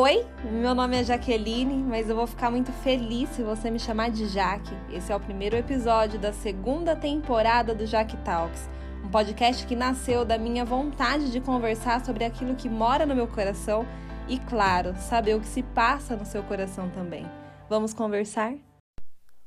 Oi, meu nome é Jaqueline, mas eu vou ficar muito feliz se você me chamar de Jaque. Esse é o primeiro episódio da segunda temporada do Jaque Talks, um podcast que nasceu da minha vontade de conversar sobre aquilo que mora no meu coração e, claro, saber o que se passa no seu coração também. Vamos conversar?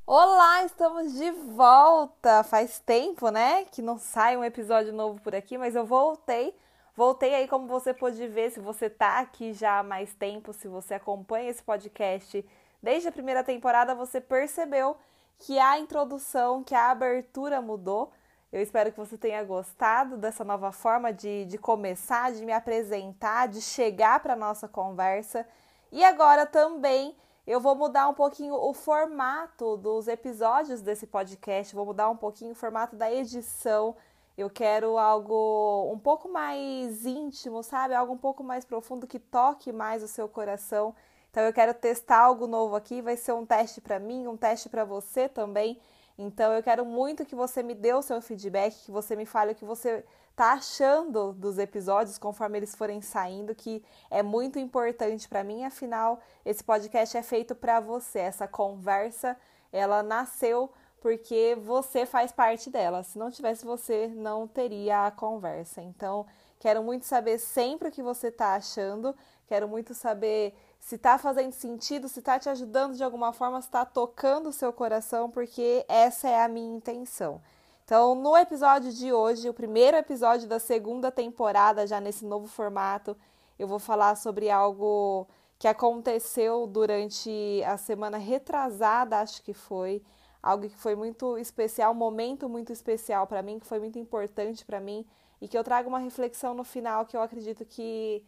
Olá, estamos de volta! Faz tempo, né, que não sai um episódio novo por aqui, mas eu voltei Voltei aí, como você pôde ver, se você tá aqui já há mais tempo, se você acompanha esse podcast desde a primeira temporada, você percebeu que a introdução, que a abertura mudou. Eu espero que você tenha gostado dessa nova forma de, de começar, de me apresentar, de chegar para nossa conversa. E agora também eu vou mudar um pouquinho o formato dos episódios desse podcast, vou mudar um pouquinho o formato da edição eu quero algo um pouco mais íntimo, sabe? Algo um pouco mais profundo que toque mais o seu coração. Então eu quero testar algo novo aqui, vai ser um teste para mim, um teste para você também. Então eu quero muito que você me dê o seu feedback, que você me fale o que você tá achando dos episódios conforme eles forem saindo, que é muito importante para mim, afinal esse podcast é feito para você. Essa conversa, ela nasceu porque você faz parte dela. Se não tivesse você, não teria a conversa. Então, quero muito saber sempre o que você está achando. Quero muito saber se está fazendo sentido, se está te ajudando de alguma forma, se está tocando o seu coração, porque essa é a minha intenção. Então, no episódio de hoje, o primeiro episódio da segunda temporada, já nesse novo formato, eu vou falar sobre algo que aconteceu durante a semana retrasada, acho que foi algo que foi muito especial, um momento muito especial para mim, que foi muito importante para mim e que eu trago uma reflexão no final que eu acredito que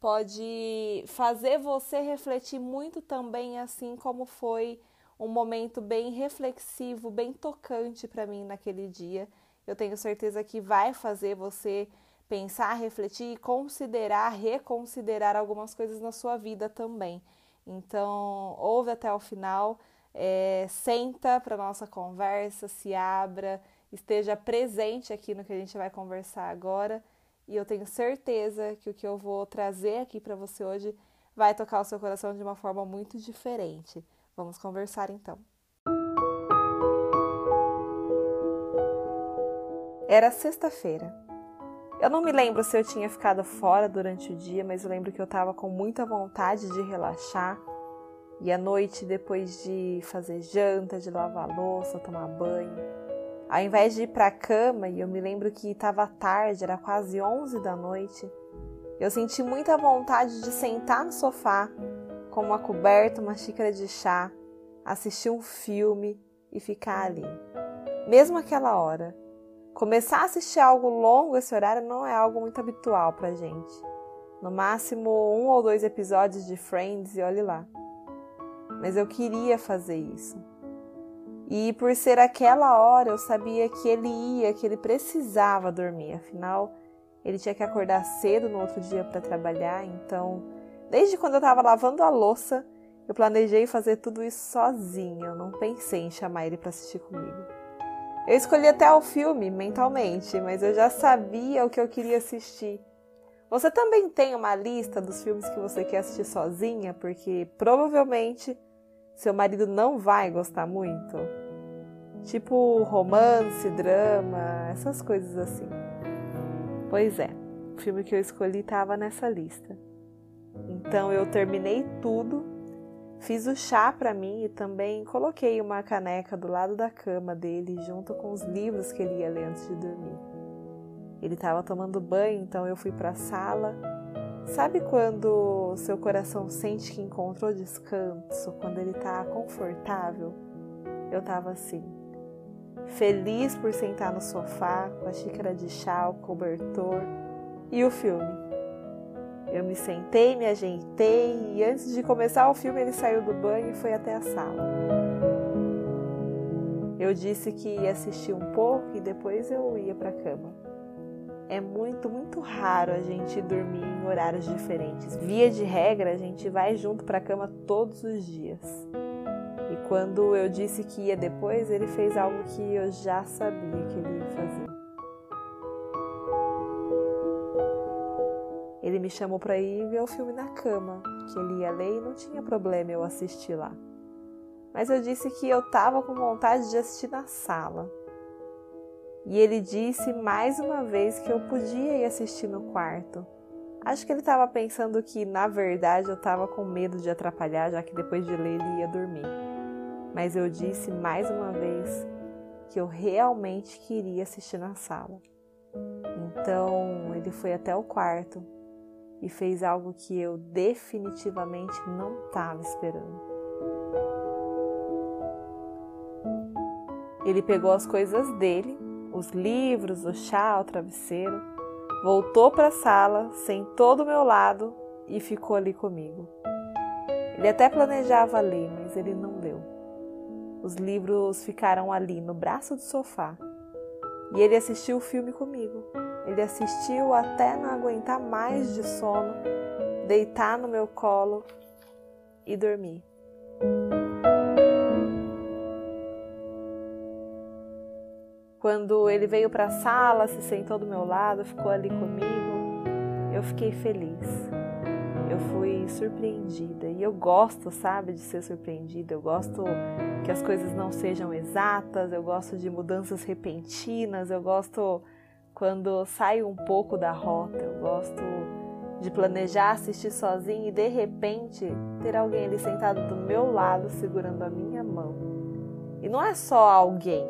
pode fazer você refletir muito também, assim como foi um momento bem reflexivo, bem tocante para mim naquele dia. Eu tenho certeza que vai fazer você pensar, refletir e considerar, reconsiderar algumas coisas na sua vida também. Então, ouve até o final. É, senta para nossa conversa, se abra, esteja presente aqui no que a gente vai conversar agora. E eu tenho certeza que o que eu vou trazer aqui para você hoje vai tocar o seu coração de uma forma muito diferente. Vamos conversar então. Era sexta-feira. Eu não me lembro se eu tinha ficado fora durante o dia, mas eu lembro que eu estava com muita vontade de relaxar e à noite, depois de fazer janta, de lavar louça, tomar banho, ao invés de ir para a cama, e eu me lembro que estava tarde, era quase 11 da noite, eu senti muita vontade de sentar no sofá com uma coberta, uma xícara de chá, assistir um filme e ficar ali. Mesmo aquela hora. Começar a assistir algo longo esse horário não é algo muito habitual pra gente. No máximo um ou dois episódios de Friends e olhe lá mas eu queria fazer isso. E por ser aquela hora, eu sabia que ele ia, que ele precisava dormir, afinal, ele tinha que acordar cedo no outro dia para trabalhar, então, desde quando eu estava lavando a louça, eu planejei fazer tudo isso sozinha, eu não pensei em chamar ele para assistir comigo. Eu escolhi até o filme mentalmente, mas eu já sabia o que eu queria assistir. Você também tem uma lista dos filmes que você quer assistir sozinha, porque provavelmente seu marido não vai gostar muito? Tipo romance, drama, essas coisas assim. Pois é, o filme que eu escolhi estava nessa lista. Então eu terminei tudo, fiz o chá para mim e também coloquei uma caneca do lado da cama dele junto com os livros que ele ia ler antes de dormir. Ele estava tomando banho, então eu fui para a sala Sabe quando seu coração sente que encontrou descanso, quando ele está confortável? Eu estava assim, feliz por sentar no sofá com a xícara de chá, o cobertor e o filme. Eu me sentei, me ajeitei e antes de começar o filme ele saiu do banho e foi até a sala. Eu disse que ia assistir um pouco e depois eu ia para a cama é muito, muito raro a gente dormir em horários diferentes. Via de regra, a gente vai junto para a cama todos os dias. E quando eu disse que ia depois, ele fez algo que eu já sabia que ele ia fazer. Ele me chamou para ir ver o filme na cama, que ele ia ler e não tinha problema eu assistir lá. Mas eu disse que eu estava com vontade de assistir na sala. E ele disse mais uma vez que eu podia ir assistir no quarto. Acho que ele estava pensando que, na verdade, eu estava com medo de atrapalhar, já que depois de ler ele ia dormir. Mas eu disse mais uma vez que eu realmente queria assistir na sala. Então ele foi até o quarto e fez algo que eu definitivamente não estava esperando. Ele pegou as coisas dele, os livros, o chá, o travesseiro, voltou para a sala, sentou do meu lado e ficou ali comigo. Ele até planejava ler, mas ele não leu. Os livros ficaram ali no braço do sofá e ele assistiu o filme comigo. Ele assistiu até não aguentar mais de sono, deitar no meu colo e dormir. Quando ele veio para a sala, se sentou do meu lado, ficou ali comigo, eu fiquei feliz. Eu fui surpreendida e eu gosto, sabe, de ser surpreendida. Eu gosto que as coisas não sejam exatas, eu gosto de mudanças repentinas, eu gosto quando saio um pouco da rota, eu gosto de planejar assistir sozinho e de repente ter alguém ali sentado do meu lado segurando a minha mão. E não é só alguém,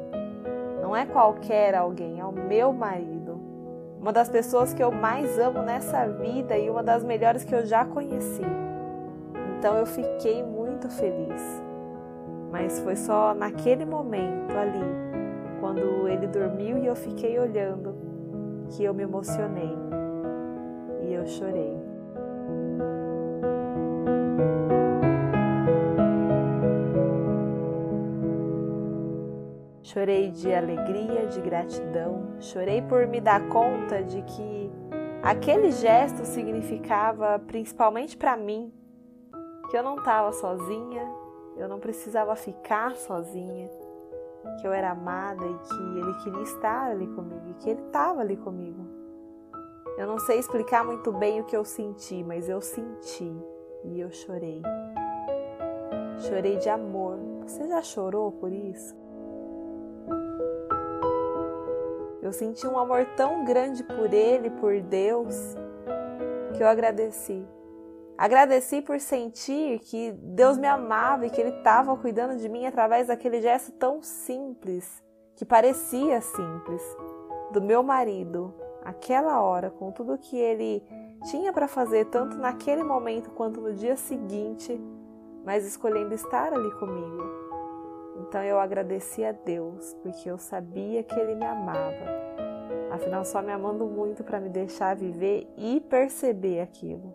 não é qualquer alguém, é o meu marido. Uma das pessoas que eu mais amo nessa vida e uma das melhores que eu já conheci. Então eu fiquei muito feliz mas foi só naquele momento ali, quando ele dormiu e eu fiquei olhando, que eu me emocionei e eu chorei. Chorei de alegria, de gratidão, chorei por me dar conta de que aquele gesto significava, principalmente para mim, que eu não estava sozinha, eu não precisava ficar sozinha, que eu era amada e que ele queria estar ali comigo e que ele estava ali comigo. Eu não sei explicar muito bem o que eu senti, mas eu senti e eu chorei. Chorei de amor. Você já chorou por isso? Eu senti um amor tão grande por ele, por Deus, que eu agradeci. Agradeci por sentir que Deus me amava e que Ele estava cuidando de mim através daquele gesto tão simples, que parecia simples, do meu marido, aquela hora, com tudo que ele tinha para fazer, tanto naquele momento quanto no dia seguinte, mas escolhendo estar ali comigo. Então eu agradeci a Deus, porque eu sabia que Ele me amava. Afinal, só me amando muito para me deixar viver e perceber aquilo.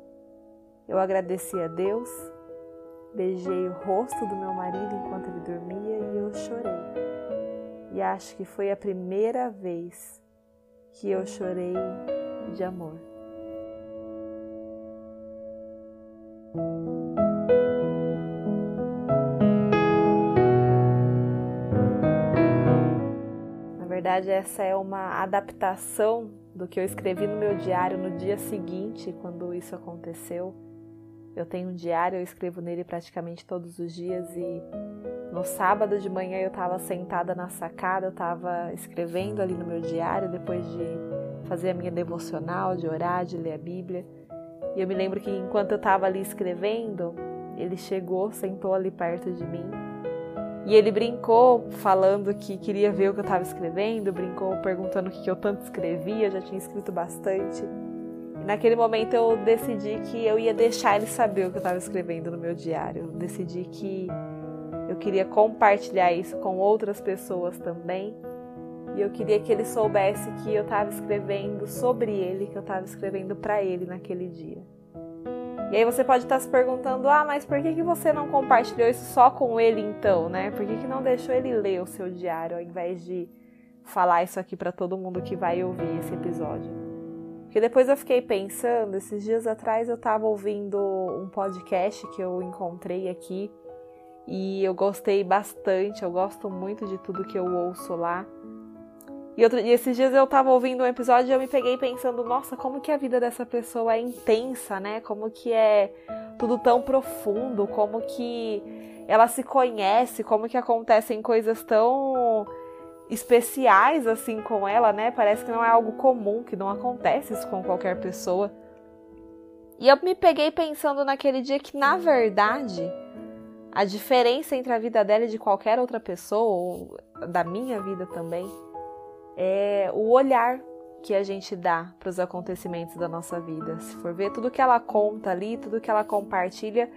Eu agradeci a Deus, beijei o rosto do meu marido enquanto ele dormia e eu chorei. E acho que foi a primeira vez que eu chorei de amor. Verdade, essa é uma adaptação do que eu escrevi no meu diário no dia seguinte, quando isso aconteceu. Eu tenho um diário, eu escrevo nele praticamente todos os dias e no sábado de manhã eu estava sentada na sacada, eu estava escrevendo ali no meu diário depois de fazer a minha devocional, de orar, de ler a Bíblia. E eu me lembro que enquanto eu estava ali escrevendo, ele chegou, sentou ali perto de mim e ele brincou falando que queria ver o que eu estava escrevendo, brincou perguntando o que eu tanto escrevia, já tinha escrito bastante. Naquele momento eu decidi que eu ia deixar ele saber o que eu estava escrevendo no meu diário. Eu decidi que eu queria compartilhar isso com outras pessoas também. E eu queria que ele soubesse que eu estava escrevendo sobre ele, que eu estava escrevendo para ele naquele dia. E aí você pode estar se perguntando: ah, mas por que, que você não compartilhou isso só com ele então, né? Por que, que não deixou ele ler o seu diário ao invés de falar isso aqui para todo mundo que vai ouvir esse episódio? Porque depois eu fiquei pensando, esses dias atrás eu estava ouvindo um podcast que eu encontrei aqui e eu gostei bastante, eu gosto muito de tudo que eu ouço lá. E, outro, e esses dias eu tava ouvindo um episódio e eu me peguei pensando, nossa, como que a vida dessa pessoa é intensa, né? Como que é tudo tão profundo, como que ela se conhece, como que acontecem coisas tão especiais assim com ela, né? Parece que não é algo comum, que não acontece isso com qualquer pessoa. E eu me peguei pensando naquele dia que, na verdade, a diferença entre a vida dela e de qualquer outra pessoa, ou da minha vida também, é o olhar que a gente dá para os acontecimentos da nossa vida. Se for ver tudo que ela conta ali, tudo que ela compartilha,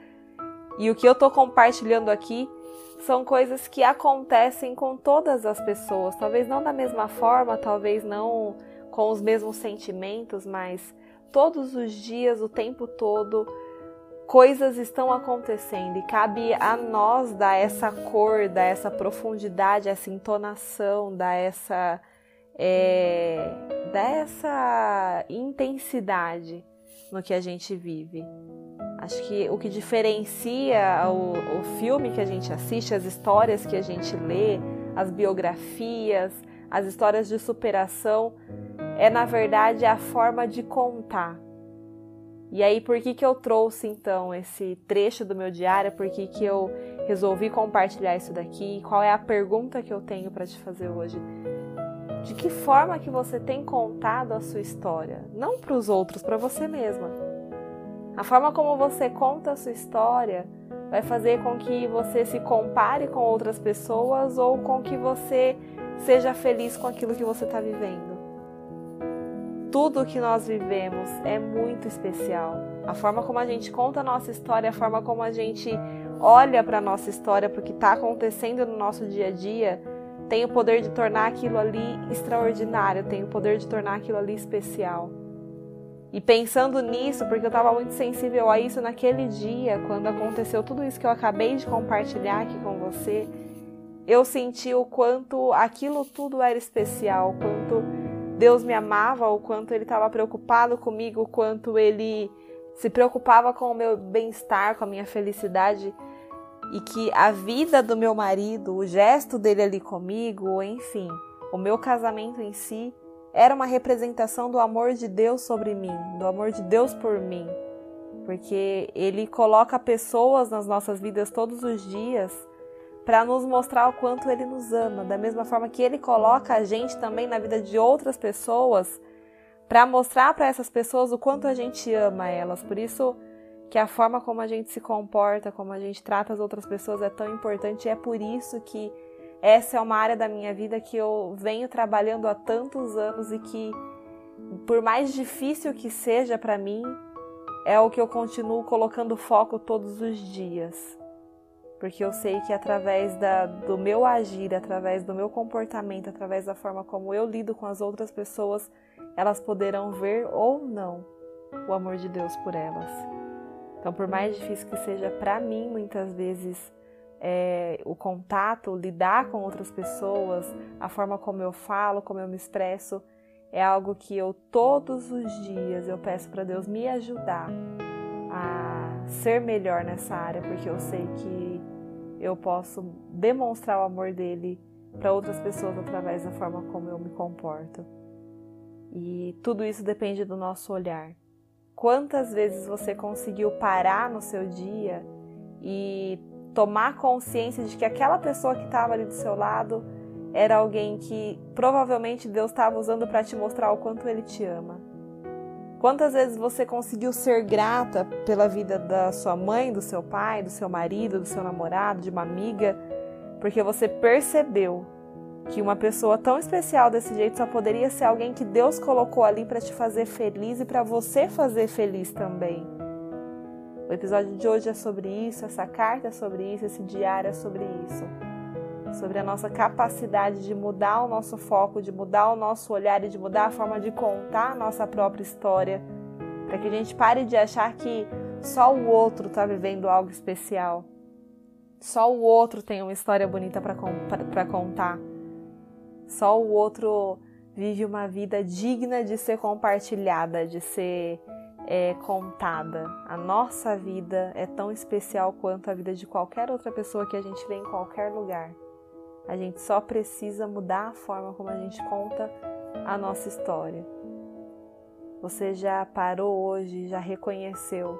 e o que eu estou compartilhando aqui são coisas que acontecem com todas as pessoas, talvez não da mesma forma, talvez não com os mesmos sentimentos, mas todos os dias, o tempo todo, coisas estão acontecendo e cabe a nós dar essa cor, dar essa profundidade, essa entonação, dar essa, é, dar essa intensidade no que a gente vive. Acho que o que diferencia o, o filme que a gente assiste, as histórias que a gente lê, as biografias, as histórias de superação, é na verdade a forma de contar. E aí, por que, que eu trouxe então esse trecho do meu diário? Por que, que eu resolvi compartilhar isso daqui? Qual é a pergunta que eu tenho para te fazer hoje? De que forma que você tem contado a sua história? Não para os outros, para você mesma. A forma como você conta a sua história vai fazer com que você se compare com outras pessoas ou com que você seja feliz com aquilo que você está vivendo. Tudo que nós vivemos é muito especial. A forma como a gente conta a nossa história, a forma como a gente olha para a nossa história, para o que está acontecendo no nosso dia a dia, tem o poder de tornar aquilo ali extraordinário, tem o poder de tornar aquilo ali especial. E pensando nisso, porque eu estava muito sensível a isso naquele dia, quando aconteceu tudo isso que eu acabei de compartilhar aqui com você, eu senti o quanto aquilo tudo era especial, o quanto Deus me amava, o quanto Ele estava preocupado comigo, o quanto Ele se preocupava com o meu bem-estar, com a minha felicidade e que a vida do meu marido, o gesto dele ali comigo, enfim, o meu casamento em si, era uma representação do amor de Deus sobre mim, do amor de Deus por mim. Porque Ele coloca pessoas nas nossas vidas todos os dias para nos mostrar o quanto Ele nos ama, da mesma forma que Ele coloca a gente também na vida de outras pessoas para mostrar para essas pessoas o quanto a gente ama elas. Por isso que a forma como a gente se comporta, como a gente trata as outras pessoas é tão importante e é por isso que essa é uma área da minha vida que eu venho trabalhando há tantos anos e que, por mais difícil que seja para mim, é o que eu continuo colocando foco todos os dias. Porque eu sei que através da, do meu agir, através do meu comportamento, através da forma como eu lido com as outras pessoas, elas poderão ver ou não o amor de Deus por elas. Então, por mais difícil que seja para mim, muitas vezes, é, o contato, lidar com outras pessoas, a forma como eu falo, como eu me expresso, é algo que eu todos os dias eu peço para Deus me ajudar a ser melhor nessa área, porque eu sei que eu posso demonstrar o amor dele para outras pessoas através da forma como eu me comporto. E tudo isso depende do nosso olhar. Quantas vezes você conseguiu parar no seu dia e tomar consciência de que aquela pessoa que estava ali do seu lado era alguém que provavelmente Deus estava usando para te mostrar o quanto Ele te ama. Quantas vezes você conseguiu ser grata pela vida da sua mãe, do seu pai, do seu marido, do seu namorado, de uma amiga, porque você percebeu que uma pessoa tão especial desse jeito só poderia ser alguém que Deus colocou ali para te fazer feliz e para você fazer feliz também. O episódio de hoje é sobre isso, essa carta é sobre isso, esse diário é sobre isso. Sobre a nossa capacidade de mudar o nosso foco, de mudar o nosso olhar e de mudar a forma de contar a nossa própria história. Para que a gente pare de achar que só o outro está vivendo algo especial. Só o outro tem uma história bonita para contar. Só o outro vive uma vida digna de ser compartilhada, de ser é contada. A nossa vida é tão especial quanto a vida de qualquer outra pessoa que a gente vê em qualquer lugar. A gente só precisa mudar a forma como a gente conta a nossa história. Você já parou hoje, já reconheceu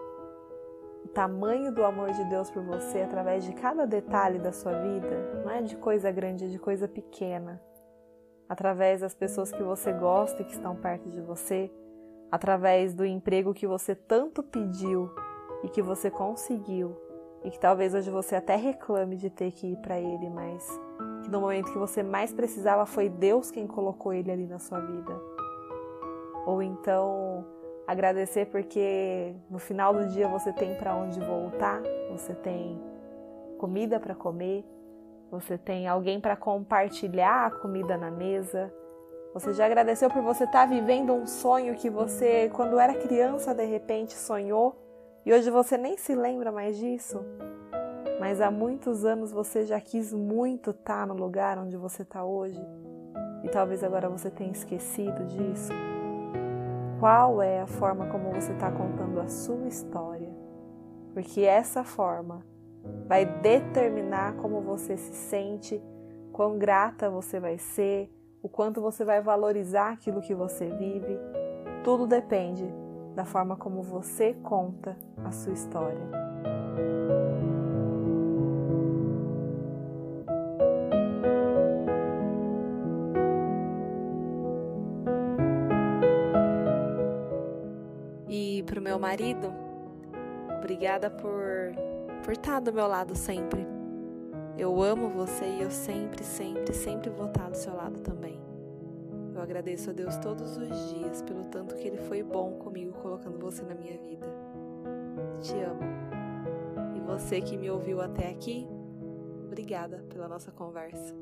o tamanho do amor de Deus por você através de cada detalhe da sua vida? Não é de coisa grande, é de coisa pequena. Através das pessoas que você gosta e que estão perto de você, através do emprego que você tanto pediu e que você conseguiu, e que talvez hoje você até reclame de ter que ir para ele, mas que no momento que você mais precisava foi Deus quem colocou ele ali na sua vida. Ou então agradecer porque no final do dia você tem para onde voltar, você tem comida para comer, você tem alguém para compartilhar a comida na mesa. Você já agradeceu por você estar tá vivendo um sonho que você, quando era criança, de repente sonhou e hoje você nem se lembra mais disso? Mas há muitos anos você já quis muito estar tá no lugar onde você está hoje e talvez agora você tenha esquecido disso. Qual é a forma como você está contando a sua história? Porque essa forma vai determinar como você se sente, quão grata você vai ser, o quanto você vai valorizar aquilo que você vive. Tudo depende da forma como você conta a sua história. E para o meu marido, obrigada por, por estar do meu lado sempre. Eu amo você e eu sempre, sempre, sempre vou estar do seu lado também. Eu agradeço a Deus todos os dias pelo tanto que Ele foi bom comigo colocando você na minha vida. Te amo. E você que me ouviu até aqui, obrigada pela nossa conversa.